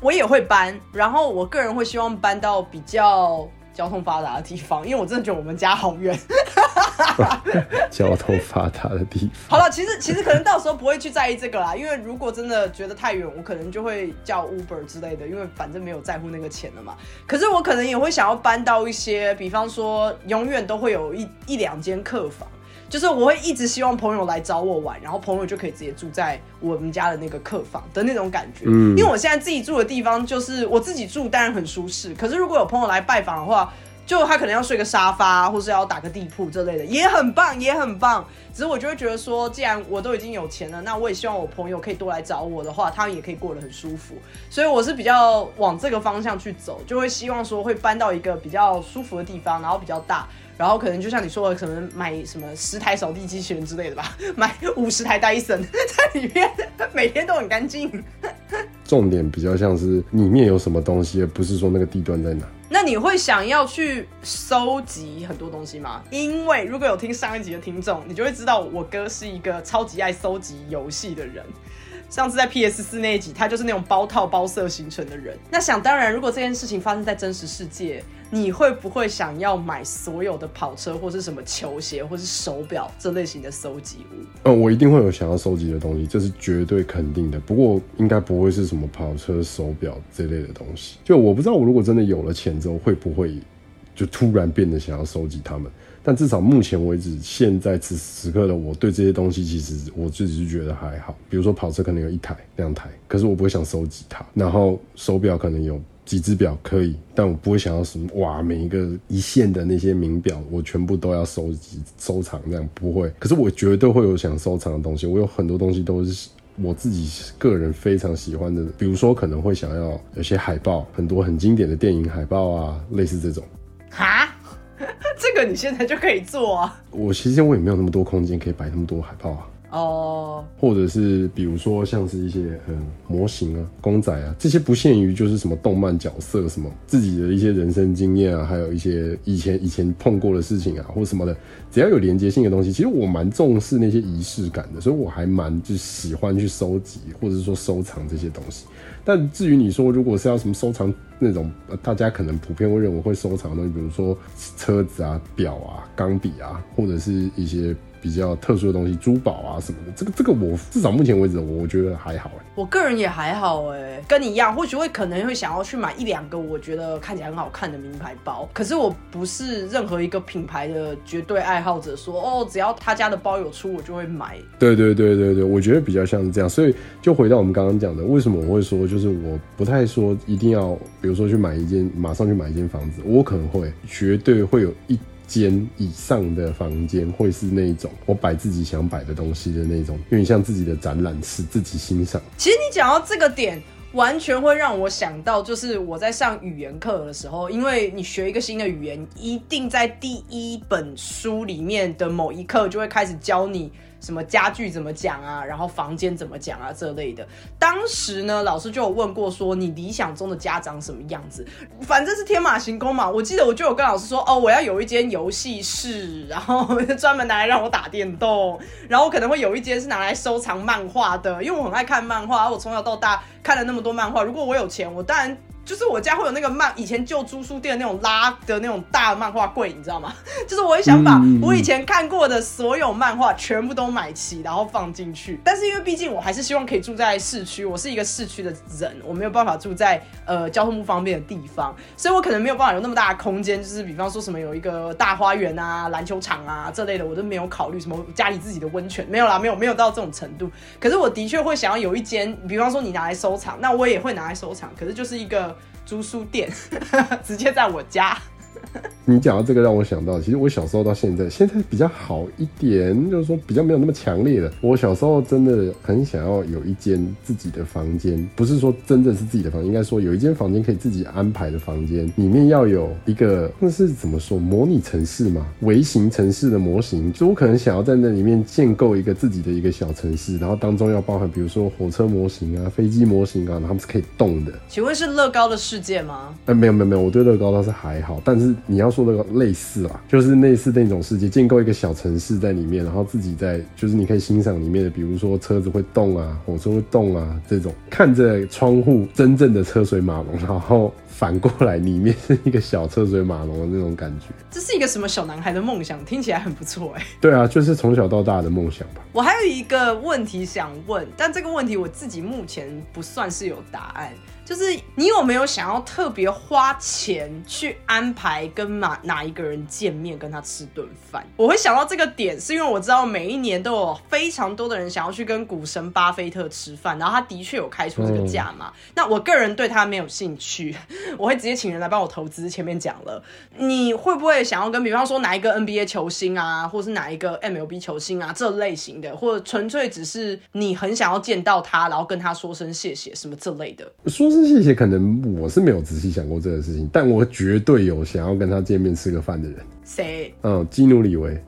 我也会搬，然后我个人会希望搬到比较。交通发达的地方，因为我真的觉得我们家好远。交通发达的地方。好了，其实其实可能到时候不会去在意这个啦，因为如果真的觉得太远，我可能就会叫 Uber 之类的，因为反正没有在乎那个钱了嘛。可是我可能也会想要搬到一些，比方说永远都会有一一两间客房。就是我会一直希望朋友来找我玩，然后朋友就可以直接住在我们家的那个客房的那种感觉。嗯，因为我现在自己住的地方就是我自己住，当然很舒适。可是如果有朋友来拜访的话，就他可能要睡个沙发，或是要打个地铺之类的，也很棒，也很棒。只是我就会觉得说，既然我都已经有钱了，那我也希望我朋友可以多来找我的话，他们也可以过得很舒服。所以我是比较往这个方向去走，就会希望说会搬到一个比较舒服的地方，然后比较大。然后可能就像你说的，可能买什么十台扫地机器人之类的吧，买五十台戴森在里面，每天都很干净。重点比较像是里面有什么东西，而不是说那个地段在哪。那你会想要去收集很多东西吗？因为如果有听上一集的听众，你就会知道我哥是一个超级爱收集游戏的人。上次在 PS 四那一集，他就是那种包套包色形成的人。那想当然，如果这件事情发生在真实世界，你会不会想要买所有的跑车，或是什么球鞋，或是手表这类型的收集物？嗯，我一定会有想要收集的东西，这是绝对肯定的。不过应该不会是什么跑车、手表这类的东西。就我不知道，我如果真的有了钱之后，会不会就突然变得想要收集它们？但至少目前为止，现在此时此刻的我对这些东西，其实我自己是觉得还好。比如说跑车可能有一台、两台，可是我不会想收集它。然后手表可能有几只表可以，但我不会想要什么哇，每一个一线的那些名表，我全部都要收集收藏这样不会。可是我绝对会有想收藏的东西，我有很多东西都是我自己个人非常喜欢的。比如说可能会想要有些海报，很多很经典的电影海报啊，类似这种。哈？这个你现在就可以做啊！我其实我也没有那么多空间可以摆那么多海报啊。哦，或者是比如说像是一些嗯模型啊、公仔啊，这些不限于就是什么动漫角色什么自己的一些人生经验啊，还有一些以前以前碰过的事情啊，或什么的，只要有连接性的东西，其实我蛮重视那些仪式感的，所以我还蛮就喜欢去收集或者是说收藏这些东西。但至于你说如果是要什么收藏那种，大家可能普遍会认为会收藏的东西，比如说车子啊、表啊、钢笔啊，或者是一些比较特殊的东西，珠宝啊什么的，这个这个我至少目前为止我我觉得还好哎。我个人也还好哎，跟你一样，或许会可能会想要去买一两个我觉得看起来很好看的名牌包。可是我不是任何一个品牌的绝对爱好者说哦，只要他家的包有出，我就会买。对对对对对，我觉得比较像是这样，所以就回到我们刚刚讲的，为什么我会说，就是我不太说一定要，比如说去买一间，马上去买一间房子，我可能会绝对会有一间以上的房间会是那种我摆自己想摆的东西的那种，有点像自己的展览室，自己欣赏。其实你讲到这个点，完全会让我想到，就是我在上语言课的时候，因为你学一个新的语言，一定在第一本书里面的某一课就会开始教你。什么家具怎么讲啊，然后房间怎么讲啊这类的。当时呢，老师就有问过说，你理想中的家长什么样子？反正是天马行空嘛。我记得我就有跟老师说，哦，我要有一间游戏室，然后专门拿来让我打电动，然后可能会有一间是拿来收藏漫画的，因为我很爱看漫画，我从小到大看了那么多漫画。如果我有钱，我当然。就是我家会有那个漫，以前旧租书店那种拉的那种大漫画柜，你知道吗？就是我也想把我以前看过的所有漫画全部都买齐，然后放进去。但是因为毕竟我还是希望可以住在市区，我是一个市区的人，我没有办法住在呃交通不方便的地方，所以我可能没有办法有那么大的空间，就是比方说什么有一个大花园啊、篮球场啊这类的，我都没有考虑。什么家里自己的温泉没有啦，没有没有到这种程度。可是我的确会想要有一间，比方说你拿来收藏，那我也会拿来收藏。可是就是一个。租书店，直接在我家。你讲到这个，让我想到，其实我小时候到现在，现在比较好一点，就是说比较没有那么强烈的。我小时候真的很想要有一间自己的房间，不是说真正是自己的房间，应该说有一间房间可以自己安排的房间，里面要有一个那是怎么说，模拟城市嘛，微型城市的模型。就我可能想要在那里面建构一个自己的一个小城市，然后当中要包含比如说火车模型啊、飞机模型啊，它们是可以动的。请问是乐高的世界吗？呃，没有没有没有，我对乐高倒是还好，但是你要说那个类似啊，就是类似那种世界，建构一个小城市在里面，然后自己在，就是你可以欣赏里面的，比如说车子会动啊，火车会动啊，这种看着窗户真正的车水马龙，然后反过来里面是一个小车水马龙的那种感觉。这是一个什么小男孩的梦想？听起来很不错哎。对啊，就是从小到大的梦想吧。我还有一个问题想问，但这个问题我自己目前不算是有答案。就是你有没有想要特别花钱去安排跟哪哪一个人见面，跟他吃顿饭？我会想到这个点，是因为我知道每一年都有非常多的人想要去跟股神巴菲特吃饭，然后他的确有开出这个价嘛。那我个人对他没有兴趣，我会直接请人来帮我投资。前面讲了，你会不会想要跟比方说哪一个 NBA 球星啊，或是哪一个 MLB 球星啊这类型的，或者纯粹只是你很想要见到他，然后跟他说声谢谢什么这类的？说声谢谢，可能我是没有仔细想过这个事情，但我绝对有想要跟他见面吃个饭的人。谁？嗯，基努里维。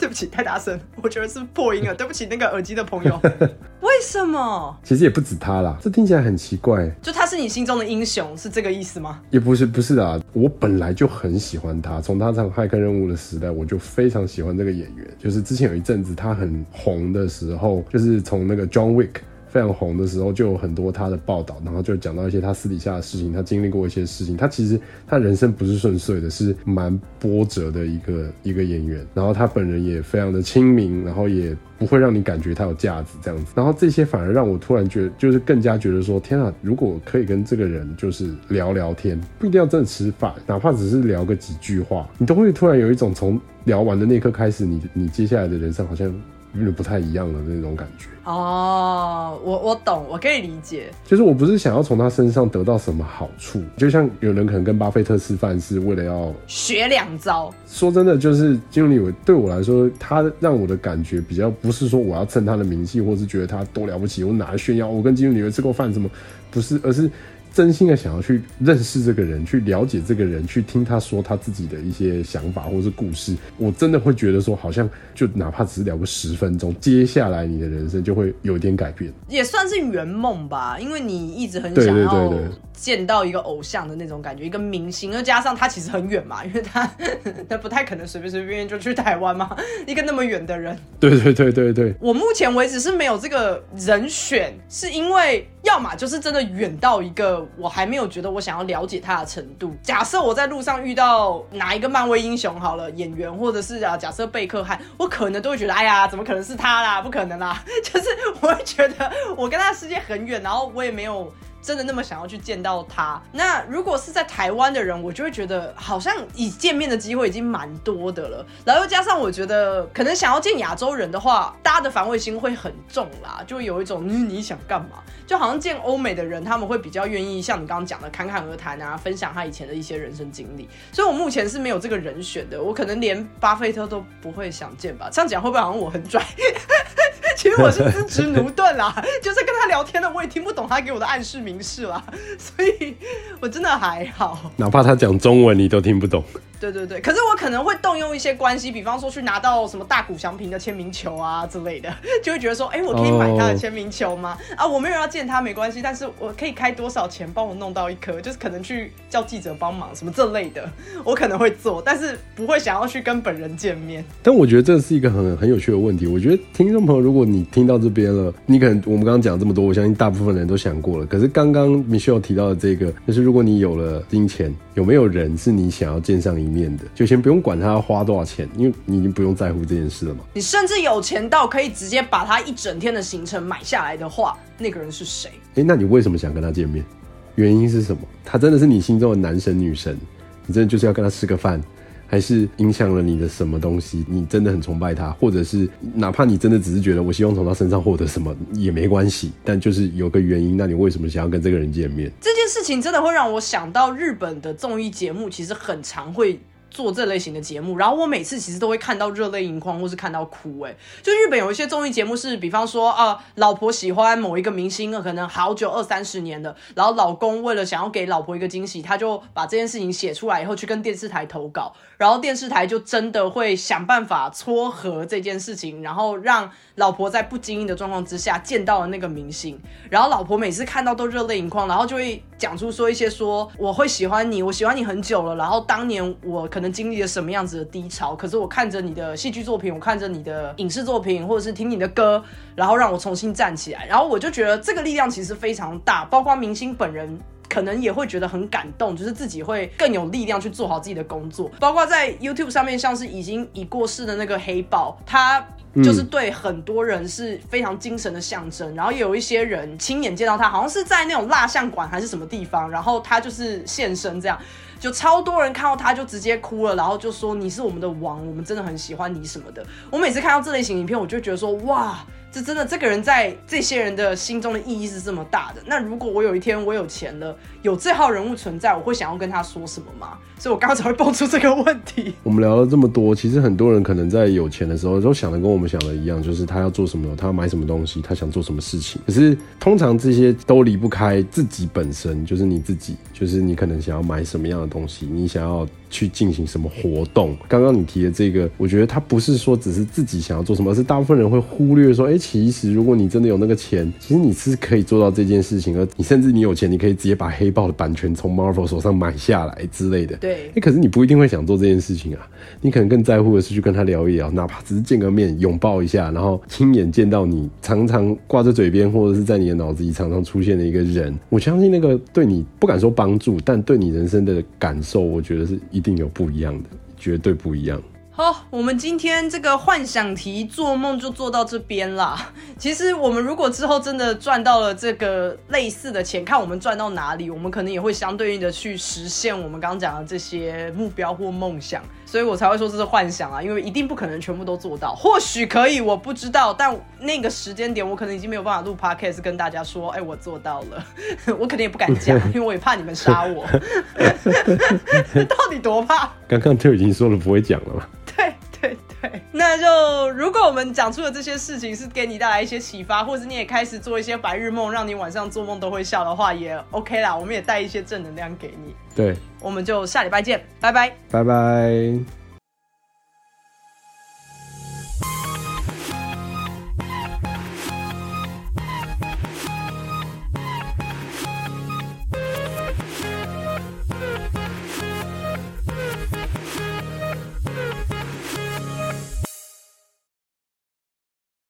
对不起，太大声，我觉得是破音了。对不起，那个耳机的朋友。为什么？其实也不止他啦，这听起来很奇怪。就他是你心中的英雄，是这个意思吗？也不是，不是啊。我本来就很喜欢他，从他唱《骇客任务》的时代，我就非常喜欢这个演员。就是之前有一阵子他很红的时候，就是从那个 John Wick。非常红的时候，就有很多他的报道，然后就讲到一些他私底下的事情，他经历过一些事情。他其实他人生不是顺遂的，是蛮波折的一个一个演员。然后他本人也非常的亲民，然后也不会让你感觉他有价值这样子。然后这些反而让我突然觉得，就是更加觉得说，天啊，如果可以跟这个人就是聊聊天，不一定要真的吃饭，哪怕只是聊个几句话，你都会突然有一种从聊完的那刻开始，你你接下来的人生好像。有点不太一样的那种感觉哦，我我懂，我可以理解。就是我不是想要从他身上得到什么好处，就像有人可能跟巴菲特吃饭是为了要学两招。说真的，就是金理伟对我来说，他让我的感觉比较不是说我要蹭他的名气，或是觉得他多了不起，我拿来炫耀。我跟金理伟吃过饭什么，不是，而是真心的想要去认识这个人，去了解这个人，去听他说他自己的一些想法或是故事，我真的会觉得说，好像就哪怕只是聊个十分钟，接下来你的人生就会有一点改变。也算是圆梦吧，因为你一直很对对想要对对见到一个偶像的那种感觉，一个明星，又加上他其实很远嘛，因为他他不太可能随便随便就去台湾嘛，一个那么远的人。对对对对对，我目前为止是没有这个人选，是因为要么就是真的远到一个我还没有觉得我想要了解他的程度。假设我在路上遇到哪一个漫威英雄好了演员，或者是啊，假设贝克汉，我可能都会觉得，哎呀，怎么可能是他啦？不可能啦！就是我会觉得我跟他的世界很远，然后我也没有。真的那么想要去见到他？那如果是在台湾的人，我就会觉得好像以见面的机会已经蛮多的了。然后又加上我觉得，可能想要见亚洲人的话，大家的防卫心会很重啦，就会有一种嗯你想干嘛？就好像见欧美的人，他们会比较愿意像你刚刚讲的侃侃而谈啊，分享他以前的一些人生经历。所以我目前是没有这个人选的，我可能连巴菲特都不会想见吧？这样讲会不会好像我很拽？其实我是资质奴钝啦，就是跟他聊天的，我也听不懂他给我的暗示明示啦，所以我真的还好。哪怕他讲中文你都听不懂。对对对，可是我可能会动用一些关系，比方说去拿到什么大谷翔平的签名球啊之类的，就会觉得说，哎，我可以买他的签名球吗？啊，我没有要见他没关系，但是我可以开多少钱帮我弄到一颗，就是可能去叫记者帮忙什么这类的，我可能会做，但是不会想要去跟本人见面。但我觉得这是一个很很有趣的问题。我觉得听众朋友，如果你听到这边了，你可能我们刚刚讲这么多，我相信大部分人都想过了。可是刚刚 Michelle 提到的这个，就是如果你有了金钱，有没有人是你想要见上一面的？就先不用管他要花多少钱，因为你已经不用在乎这件事了嘛。你甚至有钱到可以直接把他一整天的行程买下来的话，那个人是谁？诶，那你为什么想跟他见面？原因是什么？他真的是你心中的男神女神？你真的就是要跟他吃个饭？还是影响了你的什么东西？你真的很崇拜他，或者是哪怕你真的只是觉得我希望从他身上获得什么也没关系，但就是有个原因，那你为什么想要跟这个人见面？这件事情真的会让我想到日本的综艺节目，其实很常会。做这类型的节目，然后我每次其实都会看到热泪盈眶，或是看到哭。哎，就日本有一些综艺节目是，比方说啊，老婆喜欢某一个明星，可能好久二三十年的，然后老公为了想要给老婆一个惊喜，他就把这件事情写出来以后去跟电视台投稿，然后电视台就真的会想办法撮合这件事情，然后让老婆在不经意的状况之下见到了那个明星，然后老婆每次看到都热泪盈眶，然后就会讲出说一些说我会喜欢你，我喜欢你很久了，然后当年我可。能经历了什么样子的低潮？可是我看着你的戏剧作品，我看着你的影视作品，或者是听你的歌，然后让我重新站起来。然后我就觉得这个力量其实非常大，包括明星本人可能也会觉得很感动，就是自己会更有力量去做好自己的工作。包括在 YouTube 上面，像是已经已过世的那个黑豹，他就是对很多人是非常精神的象征。然后有一些人亲眼见到他，好像是在那种蜡像馆还是什么地方，然后他就是现身这样。就超多人看到他就直接哭了，然后就说你是我们的王，我们真的很喜欢你什么的。我每次看到这类型影片，我就觉得说哇，这真的这个人在这些人的心中的意义是这么大的。那如果我有一天我有钱了，有这号人物存在，我会想要跟他说什么吗？所以我刚刚才会蹦出这个问题。我们聊了这么多，其实很多人可能在有钱的时候都想的跟我们想的一样，就是他要做什么，他要买什么东西，他想做什么事情。可是通常这些都离不开自己本身，就是你自己，就是你可能想要买什么样的东西，你想要去进行什么活动。刚刚你提的这个，我觉得他不是说只是自己想要做什么，而是大部分人会忽略说，哎，其实如果你真的有那个钱，其实你是可以做到这件事情，而你甚至你有钱，你可以直接把黑豹的版权从 Marvel 手上买下来之类的。对，哎，可是你不一定会想做这件事情啊，你可能更在乎的是去跟他聊一聊，哪怕只是见个面，拥抱一下，然后亲眼见到你常常挂在嘴边，或者是在你的脑子里常常出现的一个人，我相信那个对你不敢说帮助，但对你人生的感受，我觉得是一定有不一样的，绝对不一样。好，我们今天这个幻想题做梦就做到这边啦。其实我们如果之后真的赚到了这个类似的钱，看我们赚到哪里，我们可能也会相对应的去实现我们刚刚讲的这些目标或梦想。所以我才会说这是幻想啊，因为一定不可能全部都做到。或许可以，我不知道，但那个时间点我可能已经没有办法录 podcast 跟大家说，哎，我做到了。我肯定也不敢讲，因为我也怕你们杀我。到底多怕？刚刚就已经说了不会讲了嘛。那就如果我们讲出的这些事情是给你带来一些启发，或是你也开始做一些白日梦，让你晚上做梦都会笑的话，也 OK 啦。我们也带一些正能量给你。对，我们就下礼拜见，拜拜。拜拜。